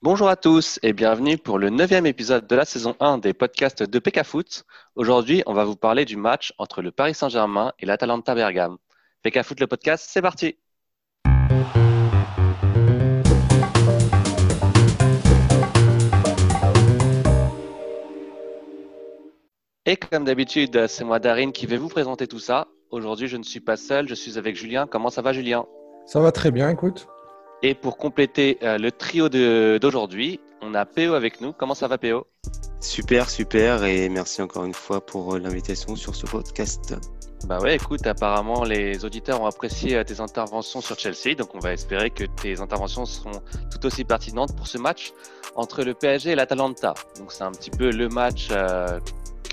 Bonjour à tous et bienvenue pour le neuvième épisode de la saison 1 des podcasts de PK Foot. Aujourd'hui, on va vous parler du match entre le Paris Saint-Germain et l'Atalanta Bergame. PK Foot, le podcast, c'est parti Et comme d'habitude, c'est moi Darine qui vais vous présenter tout ça. Aujourd'hui, je ne suis pas seul, je suis avec Julien. Comment ça va Julien? Ça va très bien, écoute. Et pour compléter euh, le trio d'aujourd'hui, on a PO avec nous. Comment ça va PO Super, super. Et merci encore une fois pour euh, l'invitation sur ce podcast. Bah ouais, écoute, apparemment les auditeurs ont apprécié euh, tes interventions sur Chelsea, donc on va espérer que tes interventions seront tout aussi pertinentes pour ce match entre le PSG et l'Atalanta. Donc c'est un petit peu le match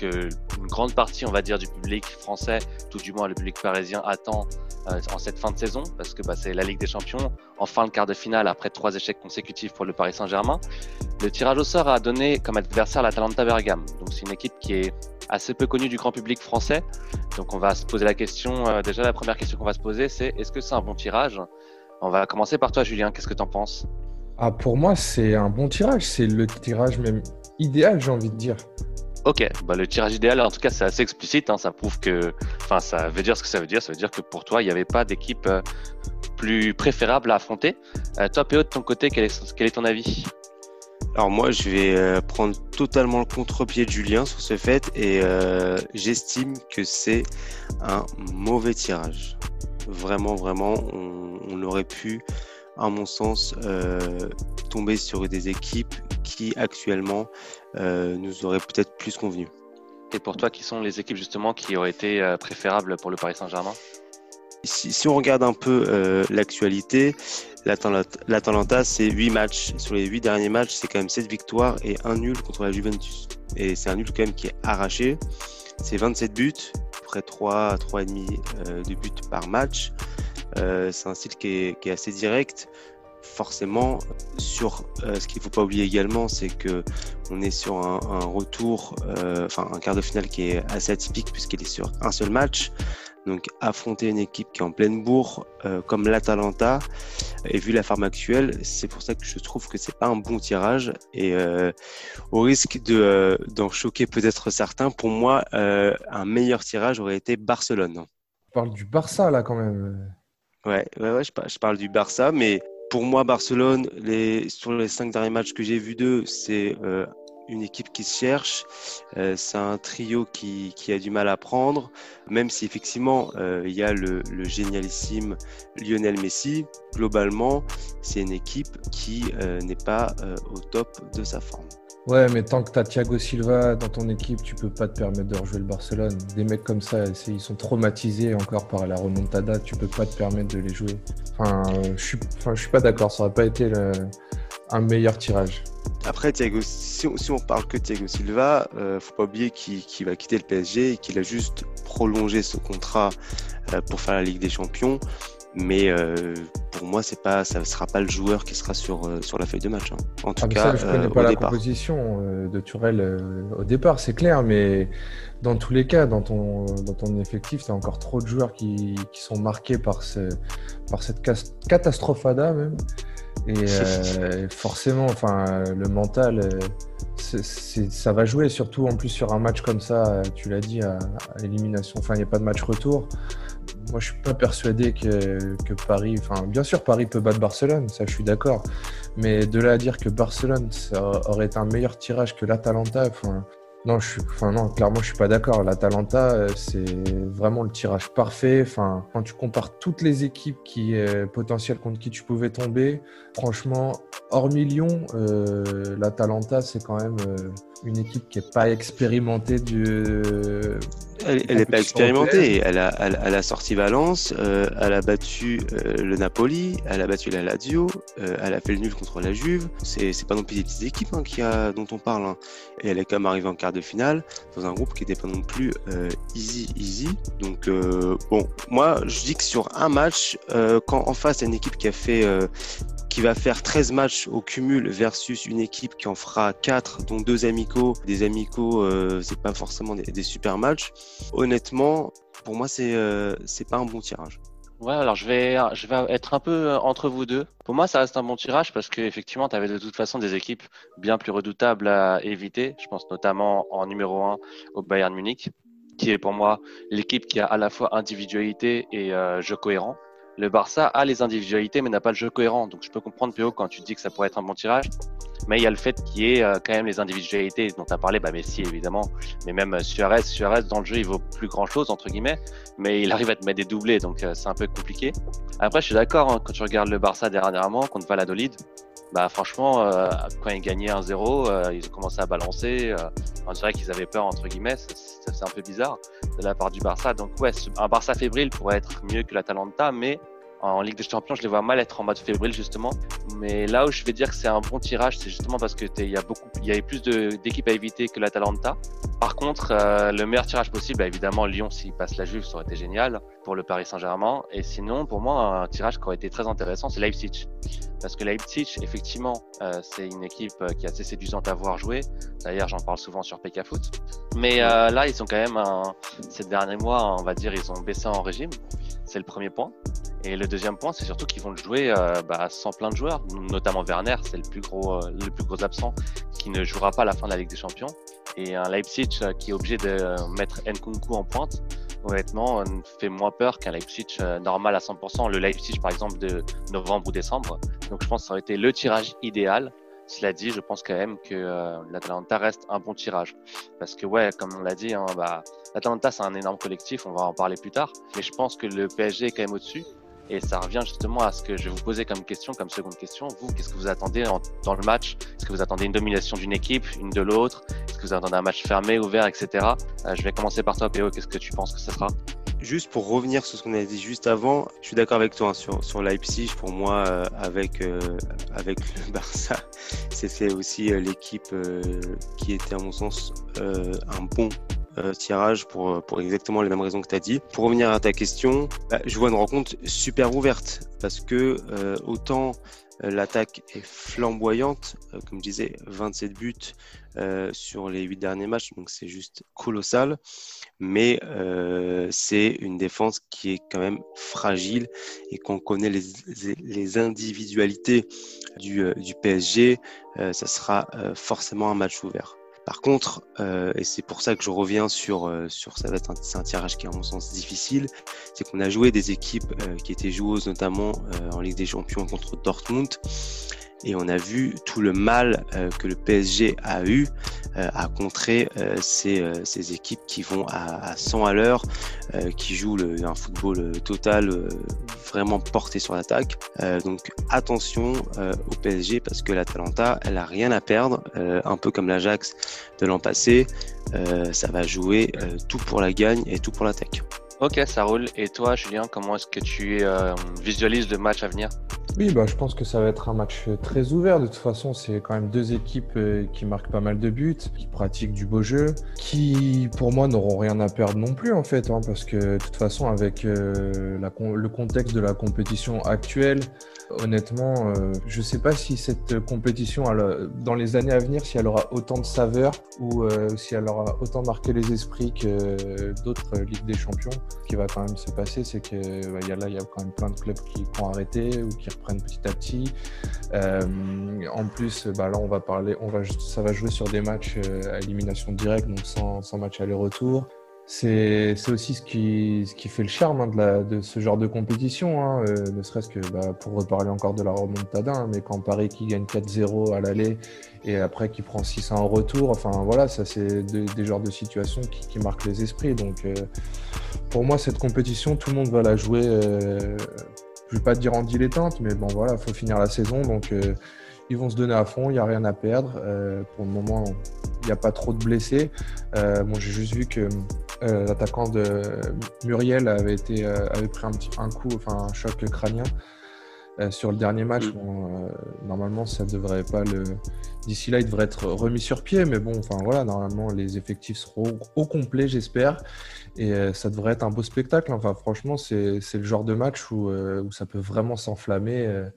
une grande partie, on va dire, du public français, tout du moins le public parisien, attend euh, en cette fin de saison, parce que bah, c'est la Ligue des Champions, enfin le quart de finale après trois échecs consécutifs pour le Paris Saint-Germain. Le tirage au sort a donné comme adversaire l'Atalanta Bergame. Donc c'est une équipe qui est assez peu connue du grand public français. Donc on va se poser la question, euh, déjà la première question qu'on va se poser, c'est est-ce que c'est un bon tirage? On va commencer par toi Julien, qu'est-ce que tu en penses? Ah, Pour moi c'est un bon tirage, c'est le tirage même idéal j'ai envie de dire. Ok, bah, le tirage idéal, en tout cas, c'est assez explicite. Hein, ça prouve que, enfin, ça veut dire ce que ça veut dire. Ça veut dire que pour toi, il n'y avait pas d'équipe euh, plus préférable à affronter. Euh, toi, PO, de ton côté, quel est, ton avis? Alors moi, je vais euh, prendre totalement le contre-pied de Julien sur ce fait et j'estime que c'est un mauvais tirage. Vraiment, vraiment, on, aurait pu à mon sens, tomber sur des équipes qui actuellement nous auraient peut-être plus convenu. Et pour toi, qui sont les équipes justement qui auraient été euh, préférables pour le Paris Saint-Germain? Si, si, on regarde un peu euh, l'actualité, l'Atalanta, c'est 8 matchs. Sur les 8 derniers matchs, c'est quand même 7 victoires et un nul contre la Juventus. Et c'est un nul quand même qui est arraché. C'est 27 buts, près 3 3,5 euh, de buts par match. Euh, c'est un style qui est, assez direct. Forcément, sur euh, ce qu'il ne faut pas oublier également, c'est que on est sur un, retour, euh, enfin un quart de finale qui est assez atypique puisqu'il est sur un seul match. Donc affronter une équipe qui est en pleine bourre comme l'Atalanta et vu la forme actuelle, c'est pour ça que je trouve que c'est pas un bon tirage et au risque de d'en choquer peut-être certains, pour moi un meilleur tirage aurait été Barcelone. On parle du Barça là quand même. Ouais, ouais, je, parle du Barça, mais pour moi, Barcelone, sur les cinq derniers matchs que j'ai vus d'eux, c'est euh, une équipe qui se cherche. Euh, c'est un trio qui, a du mal à prendre, même si effectivement euh, il y a le, le, génialissime Lionel Messi. Globalement, c'est une équipe qui n'est pas au top de sa forme. Ouais, mais tant que tu as Thiago Silva dans ton équipe, tu peux pas te permettre de rejouer le Barcelone. Des mecs comme ça, ils sont traumatisés encore par la remontada, tu peux pas te permettre de les jouer. Je suis, suis pas d'accord, ça aurait pas été un meilleur tirage. Après, Thiago, si, on, si parle que Thiago Silva, euh, faut pas oublier qu'il va quitter le PSG et qu'il a juste prolongé ce contrat euh, pour faire la Ligue des Champions. Mais euh, pour moi, c'est pas, ça ne sera pas le joueur qui sera sur, euh, sur la feuille de match. Hein. En tout ah, cas, ça, je connais euh, pas la composition de Turel au départ, c'est clair, mais dans tous les cas, dans ton, dans ton effectif, tu as encore trop de joueurs qui, qui sont marqués par, ce, par cette catastrophada même. Et forcément, enfin, le mental, ça va jouer, surtout en plus sur un match comme ça, tu l'as dit, à, à élimination. Enfin, il n'y a pas de match retour moi, je suis pas persuadé que, Paris. Enfin, bien sûr, Paris peut battre Barcelone, ça, je suis d'accord. Mais de là à dire que Barcelone ça aurait un meilleur tirage que l'Atalanta, enfin, non, je enfin non, clairement, je suis pas d'accord. L'Atalanta, euh, c'est vraiment le tirage parfait. Enfin, quand tu compares toutes les équipes qui euh, potentielles contre qui tu pouvais tomber, franchement, hormis Lyon, euh, l'Atalanta, c'est quand même euh, une équipe qui est pas expérimentée du elle n'est pas expérimentée. Elle a, elle, a, sorti Valence, euh, elle a battu euh, le Napoli, elle a battu la Lazio, euh, elle a fait le nul contre la Juve. C'est, c'est pas non plus des petites équipes hein, qui a, dont on parle. Hein. Et elle est quand même arrivée en quart de finale dans un groupe qui n'était pas non plus easy, easy. Donc bon, moi je dis que sur un match, quand en face il y a une équipe qui a fait qui va faire 13 matchs au cumul versus une équipe qui en fera 4, dont deux amicaux. Des amicaux, euh, c'est pas forcément des, super matchs. Honnêtement, pour moi, c'est euh, c'est pas un bon tirage. Ouais, alors je vais, je vais être un peu euh, entre vous deux. Pour moi, ça reste un bon tirage parce qu'effectivement, tu avais de toute façon des équipes bien plus redoutables à éviter. Je pense notamment en numéro 1 au Bayern Munich, qui est pour moi l'équipe qui a à la fois individualité et euh, jeu cohérent. Le Barça a les individualités mais n'a pas le jeu cohérent. Donc je peux comprendre, Péo, quand tu dis que ça pourrait être un bon tirage. Mais il y a le fait qu'il y ait euh, quand même les individualités dont tu as parlé, bah Messi évidemment, mais même euh, Suarez. Suarez dans le jeu, il vaut plus grand chose, entre guillemets, mais il arrive à te mettre des doublés, donc euh, c'est un peu compliqué. Après, je suis d'accord, hein, quand tu regardes le Barça dernièrement contre Valladolid, bah franchement, quand ils gagnaient 1-0, ils ont commencé à balancer. on dirait qu'ils avaient peur, entre guillemets, c'est un peu bizarre de la part du Barça. Donc ouais, un Barça fébrile pourrait être mieux que l'Atalanta, mais en Ligue des Champions, je les vois mal être en mode fébrile justement. Mais là où je vais dire que c'est un bon tirage, c'est justement parce que il y a beaucoup, il y avait plus d'équipes à éviter que l'Atalanta. Par contre, euh, le meilleur tirage possible, bah, évidemment, Lyon s'il passe la Juve, ça aurait été génial pour le Paris Saint-Germain. Et sinon, pour moi, un tirage qui aurait été très intéressant, c'est Leipzig. Parce que Leipzig, effectivement, euh, c'est une équipe euh, qui est assez séduisante à voir jouer. D'ailleurs, j'en parle souvent sur PK Foot. Mais là, ils sont quand même, ces derniers mois, on va dire, ils ont baissé en régime. C'est le premier point. Et le deuxième point, c'est surtout qu'ils vont le jouer euh, bah, sans plein de joueurs, notamment Werner, c'est le plus gros, euh, le plus gros absent, qui ne jouera pas à la fin de la Ligue des Champions. Et un Leipzig euh, qui est obligé de mettre Nkunku en pointe, honnêtement, fait moins peur qu'un Leipzig normal à 100%, le Leipzig par exemple de novembre ou décembre. Donc je pense que ça aurait été le tirage idéal. Cela dit, je pense quand même que l'Atalanta reste un bon tirage. Parce que ouais, comme on l'a dit, hein, bah, l'Atalanta c'est un énorme collectif, on va en parler plus tard. Mais je pense que le PSG est quand même au-dessus. Et ça revient justement à ce que je vais vous poser comme question, comme seconde question. Vous, qu'est-ce que vous attendez dans le match? Est-ce que vous attendez une domination d'une équipe, une de l'autre? Est-ce que vous attendez un match fermé, ouvert, etc. Euh, je vais commencer par toi, Péo. Qu'est-ce que tu penses que ce sera? Juste pour revenir sur ce qu'on a dit juste avant, je suis d'accord avec toi hein, sur, sur Leipzig. Pour moi, euh, avec, euh, avec le Barça, c'était aussi l'équipe qui était, à mon sens, un bon euh, tirage pour, euh, pour exactement les mêmes raisons que tu as dit. Pour revenir à ta question, bah, je vois une rencontre super ouverte parce que euh, autant l'attaque est flamboyante, comme je disais, 27 buts sur les 8 derniers matchs, donc c'est juste colossal. Mais c'est une défense qui est quand même fragile et qu'on connaît les, les, individualités du, du PSG, ça sera forcément un match ouvert. Par contre, euh, et c'est pour ça que je reviens sur, euh, sur ça être un, tirage qui est à mon sens difficile, c'est qu'on a joué des équipes euh, qui étaient joueuses notamment en Ligue des Champions contre Dortmund et on a vu tout le mal euh, que le PSG a eu euh, à contrer euh, ces, ces, équipes qui vont à, à 100 à l'heure, qui jouent un football total vraiment porté sur l'attaque. donc attention au PSG parce que l'Atalanta, elle a rien à perdre, un peu comme l'Ajax de l'an passé. ça va jouer tout pour la gagne et tout pour l'attaque. Ok, ça roule. Et toi, Julien, comment est-ce que tu visualises le match à venir? Oui, bah, je pense que ça va être un match très ouvert. De toute façon, c'est quand même deux équipes euh, qui marquent pas mal de buts, qui pratiquent du beau jeu, qui, pour moi, n'auront rien à perdre non plus, en fait, hein, parce que de toute façon, avec euh, le contexte de la compétition actuelle, honnêtement, euh, je ne sais pas si cette compétition, dans les années à venir, si elle aura autant de saveur ou si elle aura autant marqué les esprits que d'autres Ligues des Champions. Ce qui va quand même se passer, c'est que bah, y a là, il y a quand même plein de clubs qui vont arrêter ou qui reprennent petit à petit. Euh, en plus, bah là, on va parler, ça va jouer sur des matchs euh, à élimination directe, donc sans, sans match aller-retour. C'est aussi ce qui, fait le charme hein, de, ce genre de compétition, hein, euh, ne serait-ce que bah, pour reparler encore de la remontada, hein, mais quand Paris qui gagne 4-0 à l'aller et après qui prend 6 en retour, enfin voilà, ça c'est des genres de situations qui, marquent les esprits. Donc pour moi, cette compétition, tout le monde va la jouer euh, je vais pas dire en dilettante, mais bon voilà, il faut finir la saison, donc euh, ils vont se donner à fond, il n'y a rien à perdre. Euh, pour le moment, il n'y a pas trop de blessés. Euh, bon, j'ai juste vu que l'attaquant de Muriel avait, été, avait pris un, petit, un coup, enfin un choc crânien. sur le dernier match, mm. normalement, ça devrait pas le. D'ici là, il devrait être remis sur pied, mais bon, enfin voilà, normalement, les effectifs seront au complet, j'espère. Et euh, ça devrait être un beau spectacle. Enfin, franchement, c'est le genre de match où, euh, où ça peut vraiment s'enflammer euh,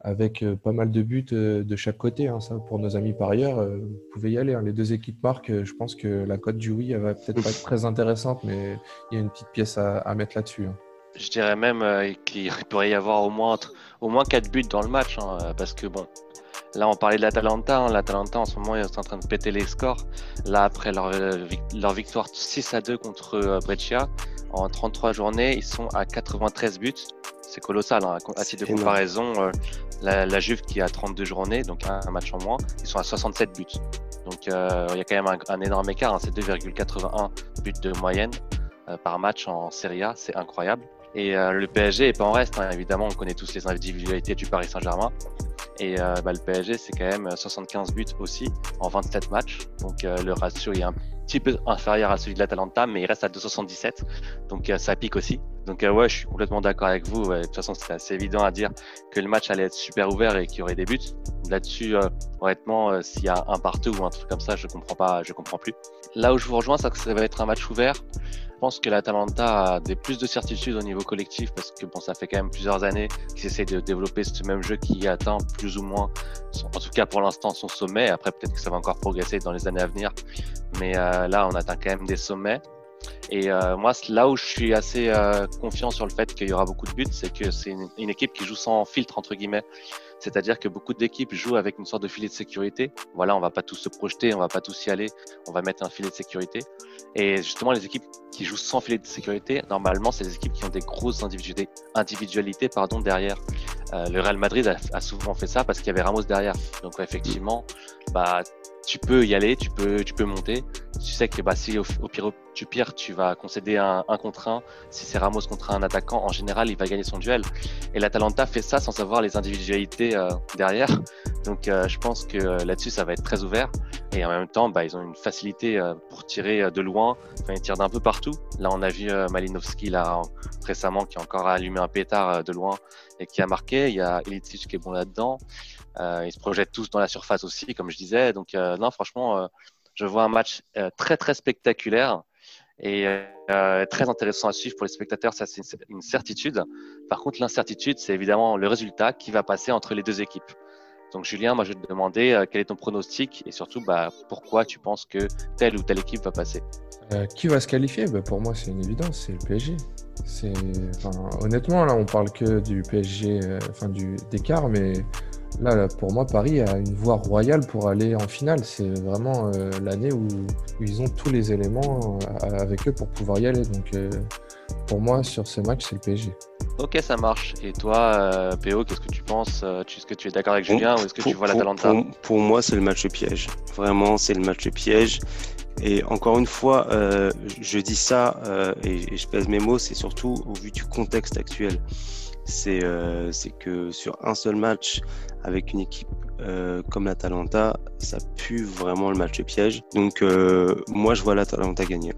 avec pas mal de buts de chaque côté. Hein. Ça, pour nos amis par ailleurs, vous pouvez y aller. Hein. Les deux équipes marquent. Je pense que la cote du oui, elle va peut-être pas être très intéressante, mais il y a une petite pièce à, mettre là-dessus. Hein. Je dirais même qu'il pourrait y avoir au moins, au moins 4 buts dans le match, parce que bon, Là, on parlait de l'Atalanta. Hein. L'Atalanta, en ce moment, ils sont en train de péter les scores. Là, après leur, leur victoire 6 à 2 contre Brescia, en 33 journées, ils sont à 93 buts. C'est colossal. Hein. À titre de comparaison, euh, la, Juve qui a 32 journées, donc un, match en moins, ils sont à 67 buts. Donc euh, il y a quand même un, énorme écart. Hein. C'est 2,81 buts de moyenne euh, par match en Serie A. C'est incroyable. Et le PSG est pas en reste. Hein. Évidemment, on connaît tous les individualités du Paris Saint-Germain. Et bah, le PSG, c'est quand même 75 buts aussi en 27 matchs. Donc le ratio est un petit peu inférieur à celui de l'Atalanta, mais il reste à 277. Donc euh, ça pique aussi. Donc euh, ouais, je suis complètement d'accord avec vous. De toute façon, c'est assez évident à dire que le match allait être super ouvert et qu'il y aurait des buts. Là-dessus, euh, honnêtement, s'il y a un partout ou un truc comme ça, je comprends pas, je comprends plus. Là où je vous rejoins, c'est que ça va être un match ouvert. Je pense que l'Atalanta a des plus de certitudes au niveau collectif parce que bon, ça fait quand même plusieurs années qu'ils essaient de développer ce même jeu qui atteint plus ou moins, en tout cas pour l'instant, son sommet. Après, peut-être que ça va encore progresser dans les années à venir. Mais euh, là, on atteint quand même des sommets. Et euh, moi, là où je suis assez euh, confiant sur le fait qu'il y aura beaucoup de buts, c'est que c'est une, équipe qui joue sans filtre, entre guillemets. C'est-à-dire que beaucoup d'équipes jouent avec une sorte de filet de sécurité. Voilà, on va pas tous se projeter, on va pas tous y aller, on va mettre un filet de sécurité. Et justement, les équipes qui jouent sans filet de sécurité, normalement, c'est des équipes qui ont des grosses individualités, pardon, derrière. le Real Madrid a, a souvent fait ça parce qu'il y avait Ramos derrière. Donc effectivement, bah, tu peux y aller, tu peux, tu peux monter. Tu sais que bah, si au, pire, tu pire, tu vas concéder un, un contre un. Si c'est Ramos contre un attaquant, en général, il va gagner son duel. Et l'Atalanta fait ça sans avoir les individualités euh, derrière. Donc, euh, je pense que euh, là-dessus, ça va être très ouvert. Et en même temps, bah, ils ont une facilité pour tirer de loin. Enfin, ils tirent d'un peu partout. Là, on a vu Malinowski là récemment qui a encore allumé un pétard de loin et qui a marqué. Il y a Ilicic qui est bon là-dedans. Euh, ils se projettent tous dans la surface aussi, comme je disais. Donc, euh, non, franchement, euh, je vois un match très, très spectaculaire et très intéressant à suivre pour les spectateurs. Ça, c'est une certitude. Par contre, l'incertitude, c'est évidemment le résultat qui va passer entre les deux équipes. Donc, Julien, moi, je vais te demander quel est ton pronostic et surtout, bah, pourquoi tu penses que telle ou telle équipe va passer? Qui va se qualifier? Bah, Pour moi, c'est une évidence, c'est le PSG. honnêtement, là, on parle que du PSG, enfin, du d'écart, mais Là, pour moi, Paris a une voie royale pour aller en finale. C'est vraiment euh, l'année où, ils ont tous les éléments euh, avec eux pour pouvoir y aller. Donc, euh, pour moi, sur ce match, c'est le PSG. Ok, ça marche. Et toi, PO, qu'est-ce que tu penses Est-ce que tu es d'accord avec Julien ou est-ce que tu vois l'Atalanta pour, pour, moi, c'est le match piège. Vraiment, c'est le match piège. Et encore une fois, je dis ça et, et, je pèse mes mots, c'est surtout au vu du contexte actuel. C'est que sur un seul match, avec une équipe euh, comme l'Atalanta, ça pue vraiment le match piège. Donc euh, moi je vois l'Atalanta gagner.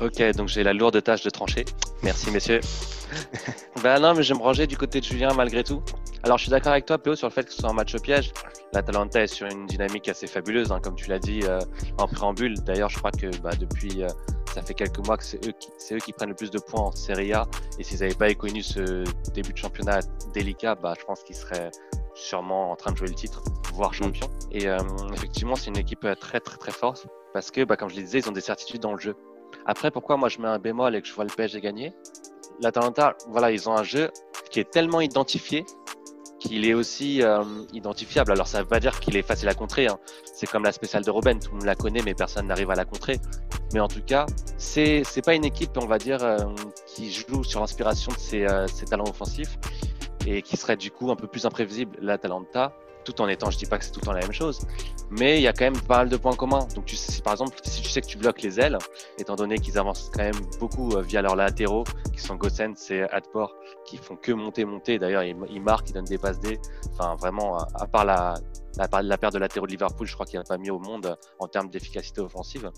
Ok, donc j'ai la lourde tâche de trancher. Merci messieurs. ben non, mais je vais me ranger du côté de Julien malgré tout. Alors je suis d'accord avec toi, PO, sur le fait que ce soit un match piège. L'Atalanta est sur une dynamique assez fabuleuse, hein, comme tu l'as dit euh, en préambule. D'ailleurs, je crois que bah, depuis ça fait quelques mois que c'est eux, qui, eux qui prennent le plus de points en Serie A. Et s'ils n'avaient pas connu ce début de championnat délicat, bah, je pense qu'ils seraient sûrement en train de jouer le titre, voire mm. champion. Et euh, effectivement, c'est une équipe euh, très très très forte parce que, bah, comme je le disais, ils ont des certitudes dans le jeu. Après, pourquoi moi je mets un bémol et que je vois le PSG gagner? L'Atalanta, voilà, ils ont un jeu qui est tellement identifié qu'il est aussi euh, identifiable. Alors ça ne veut pas dire qu'il est facile à contrer. Hein. C'est comme la spéciale de Robben, tout le monde la connaît, mais personne n'arrive à la contrer. Mais en tout cas, c'est c'est pas une équipe, on va dire, qui joue sur l'inspiration de ses, ses talents offensifs et qui serait du coup un peu plus imprévisible l'Atalanta, tout en étant, je dis pas que c'est tout le temps la même chose, mais il y a quand même pas mal de points communs. Donc tu sais, par exemple, si tu sais que tu bloques les ailes, étant donné qu'ils avancent quand même beaucoup euh, via leurs latéraux, qui sont Gossens et Adport, qui font que monter, monter. D'ailleurs, ils, marquent, ils donnent des passes D. Enfin, vraiment, à part la, la, la paire de latéraux de Liverpool, je crois qu'il n'y a pas mieux au monde en termes d'efficacité offensive.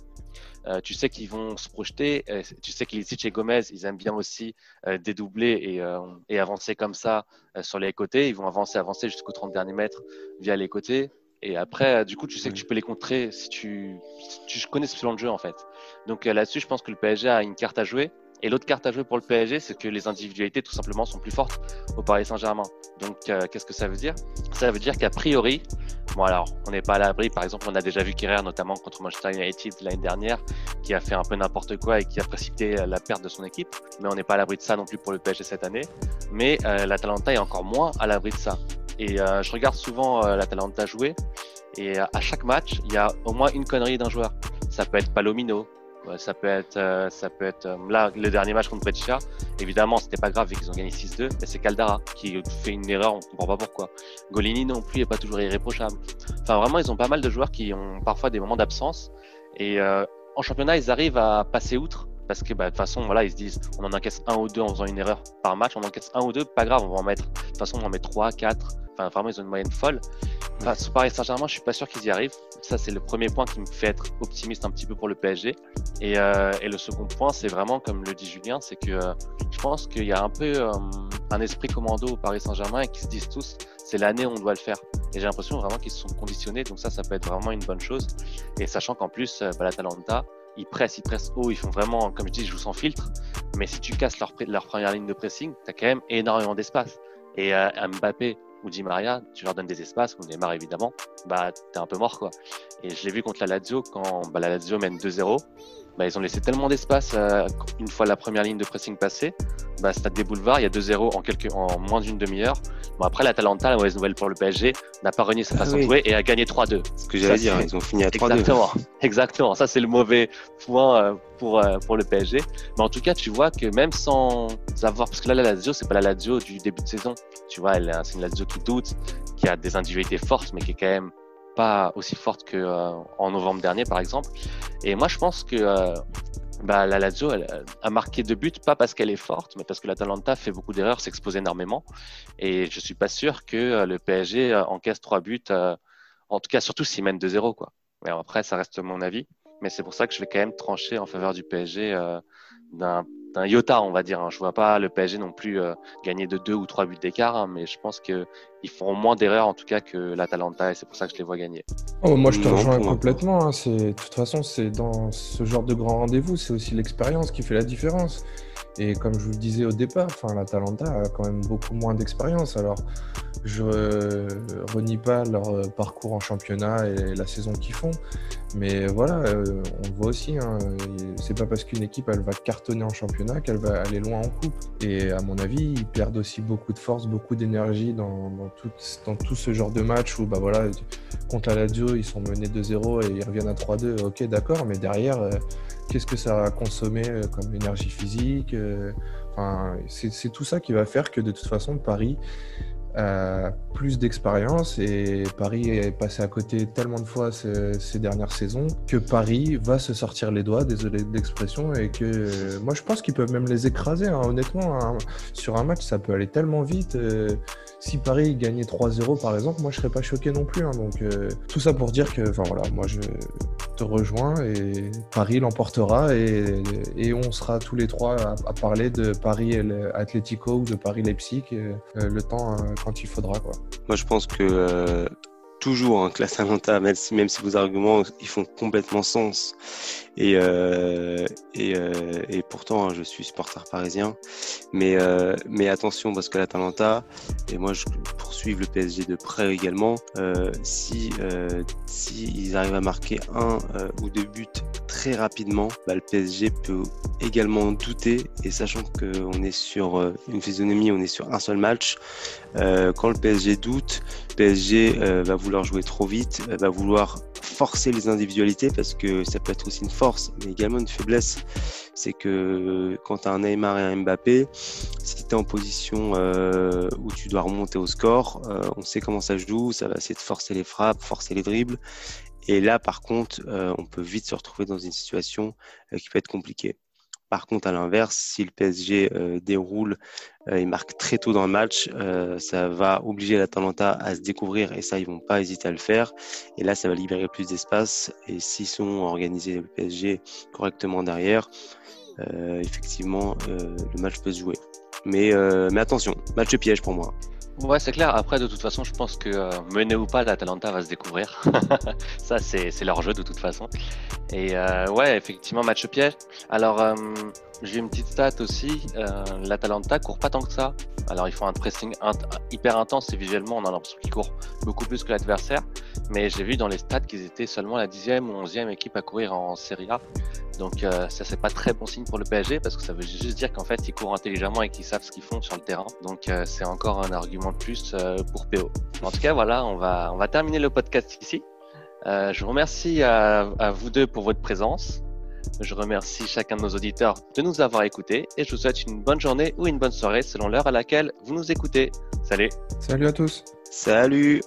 Euh, tu sais qu'ils vont se projeter. Euh, tu sais qu'Ilicic et Gomez, ils aiment bien aussi euh, dédoubler et, et, avancer comme ça sur les côtés. Ils vont avancer, avancer jusqu'aux 30 derniers mètres via les côtés. Et après, du coup, tu sais que tu peux les contrer si tu, tu connais ce plan de jeu en fait. Donc là-dessus, je pense que le PSG a une carte à jouer. Et l'autre carte à jouer pour le PSG, c'est que les individualités tout simplement sont plus fortes au Paris Saint-Germain. Donc euh, qu'est-ce que ça veut dire? Ça veut dire qu'a priori, bon alors on n'est pas à l'abri, par exemple on a déjà vu Kerrer notamment contre Manchester United l'année dernière, qui a fait un peu n'importe quoi et qui a précipité la perte de son équipe, mais on n'est pas à l'abri de ça non plus pour le PSG cette année. Mais euh, l'Atalanta est encore moins à l'abri de ça. Et euh, je regarde souvent euh, l'Atalanta jouer, et à chaque match, il y a au moins une connerie d'un joueur. Ça peut être Palomino, ça peut être, euh, ça peut être euh, là le dernier match contre Brescia. Évidemment, c'était pas grave vu qu'ils ont gagné 6-2, mais c'est Caldara qui fait une erreur, on comprend pas pourquoi. Golini non plus est pas toujours irréprochable. Enfin, vraiment, ils ont pas mal de joueurs qui ont parfois des moments d'absence et euh, en championnat, ils arrivent à passer outre parce que bah, de toute façon, voilà, ils se disent, on en encaisse un ou deux en faisant une erreur par match, on en encaisse un ou deux, pas grave, on va en mettre. Toute façon, on en met trois, quatre. Enfin, vraiment, ils ont une moyenne folle. Enfin, sur Paris Saint-Germain, je suis pas sûr qu'ils y arrivent. Ça, c'est le premier point qui me fait être optimiste un petit peu pour le PSG. Et, euh, et le second point, c'est vraiment, comme le dit Julien, c'est que euh, je pense qu'il y a un peu euh, un esprit commando au Paris Saint-Germain et qu'ils se disent tous, c'est l'année où on doit le faire. Et j'ai l'impression vraiment qu'ils se sont conditionnés. Donc ça, ça peut être vraiment une bonne chose. Et sachant qu'en plus, bah, la Talenta, ils pressent, ils pressent haut, ils font vraiment, comme je dis, ils jouent sans filtre. Mais si tu casses leur, leur première ligne de pressing, tu as quand même énormément d'espace. Et euh, Mbappé, ou Di Maria, tu leur donnes des espaces, ou Neymar évidemment, bah t'es un peu mort quoi. Et je l'ai vu contre la Lazio quand bah, la Lazio mène 2-0, bah, ils ont laissé tellement d'espace euh, une fois la première ligne de pressing passée. Bah, Stade des Boulevards, il y a 2-0 en, quelques, en moins d'une demi-heure. Bon, après, l'Atalanta, la mauvaise nouvelle pour le PSG, n'a pas renié sa Ah façon oui. de jouer et a gagné 3-2. Ce que j'allais dire, ils ont fini à 3-2. Exactement, exactement. Ça, c'est le mauvais point euh, pour, euh, pour le PSG. Mais en tout cas, tu vois que même sans avoir, parce que là, la Lazio, c'est pas la Lazio du début de saison. Tu vois, elle, est- c'est une Lazio qui doute, qui a des individualités fortes, mais qui est quand même pas aussi forte que euh, en novembre dernier, par exemple. Et moi, je pense que euh, bah, la Lazio a marqué deux buts, pas parce qu'elle est forte, mais parce que l'Atalanta fait beaucoup d'erreurs, s'expose énormément. Et je suis pas sûr que euh, le PSG encaisse trois buts, en tout cas, surtout s'il mène 2-0. Quoi. Mais après, ça reste mon avis. Mais c'est pour ça que je vais quand même trancher en faveur du PSG euh, d'un d'un iota, on va dire. Hein. Je vois pas le PSG non plus euh, gagner de deux ou trois buts d'écart, hein, mais je pense qu'ils feront moins d'erreurs en tout cas que l'Atalanta et c'est pour ça que je les vois gagner. Oh, moi, je te rejoins complètement. hein. C'est, de toute façon, c'est dans ce genre de grand rendez-vous, c'est aussi l'expérience qui fait la différence. Et comme je vous le disais au départ, enfin, l'Atalanta a quand même beaucoup moins d'expérience. Alors, je euh, renie pas leur euh, parcours en championnat et la saison qu'ils font, mais voilà, euh, on le voit aussi. Hein, c'est pas parce qu'une équipe elle va cartonner en championnat qu'elle va aller loin en coupe. Et à mon avis, ils perdent aussi beaucoup de force, beaucoup d'énergie dans, tout, ce genre de match où bah voilà, contre la Lazio, ils sont menés 2-0 et ils reviennent à 3-2. Ok, d'accord, mais derrière, qu'est-ce que ça a consommé comme énergie physique c'est tout ça qui va faire que de toute façon, Paris a plus d'expérience et Paris est passé à côté tellement de fois ces, dernières saisons que Paris va se sortir les doigts, désolé de et que euh, moi je pense qu'ils peuvent même les écraser, hein, honnêtement. hein. Sur un match, ça peut aller tellement vite. euh, si Paris gagnait 3-0 par exemple, moi je serais pas choqué non plus. hein. donc euh, tout ça pour dire que, voilà, moi je te rejoins et Paris l'emportera et, on sera tous les trois à, parler de Paris Atlético ou de Paris Leipzig le temps quand il faudra quoi. Moi, je pense que euh, toujours, hein, que l'Atalanta, même si, même si vos arguments, ils font complètement sens. Et, euh, et, euh, et pourtant, hein, je suis supporter parisien. Mais, euh, mais attention, parce que l'Atalanta, et moi, je poursuis le PSG de près également, si, si ils arrivent à marquer un ou deux buts très rapidement, bah, le PSG peut également douter. Et sachant qu'on est sur une physionomie, on est sur un seul match, quand le PSG doute, PSG va vouloir jouer trop vite, va vouloir forcer les individualités parce que ça peut être aussi une force, mais également une faiblesse. C'est que quand tu as un Neymar et un Mbappé, si tu es en position euh, où tu dois remonter au score, euh, on sait comment ça joue, ça va essayer de forcer les frappes, forcer les dribbles. Et là, par contre, euh, on peut vite se retrouver dans une situation euh, qui peut être compliquée. Par contre, à l'inverse, si le PSG euh, déroule euh, il marque très tôt dans le match. Euh, ça va obliger l'Atalanta à se découvrir et ça, ils vont pas hésiter à le faire. Et là, ça va libérer plus d'espace. Et s'ils sont organisés le PSG correctement derrière, effectivement, le match peut se jouer. Mais, mais attention, match piège pour moi. Ouais, c'est clair. Après, de toute façon, je pense que euh, mené ou pas, l'Atalanta va se découvrir. Ça, c'est c'est leur jeu de toute façon. Et euh, ouais, effectivement, match piège. Alors, euh, J'ai une petite stat aussi. Euh, L'Atalanta court pas tant que ça. Alors, ils font un pressing hyper intense et visuellement, on a l'impression qu'ils courent beaucoup plus que l'adversaire. Mais j'ai vu dans les stats qu'ils étaient seulement la dixième ou onzième équipe à courir en Serie A. Donc, euh, ça, c'est pas très bon signe pour le PSG parce que ça veut juste dire qu'en fait, ils courent intelligemment et qu'ils savent ce qu'ils font sur le terrain. Donc, euh, c'est encore un argument de plus euh, pour PO. En tout cas, voilà, on va, on va terminer le podcast ici. Euh, je vous remercie à, à vous deux pour votre présence. Je remercie chacun de nos auditeurs de nous avoir écoutés et je vous souhaite une bonne journée ou une bonne soirée selon l'heure à laquelle vous nous écoutez. Salut Salut à tous Salut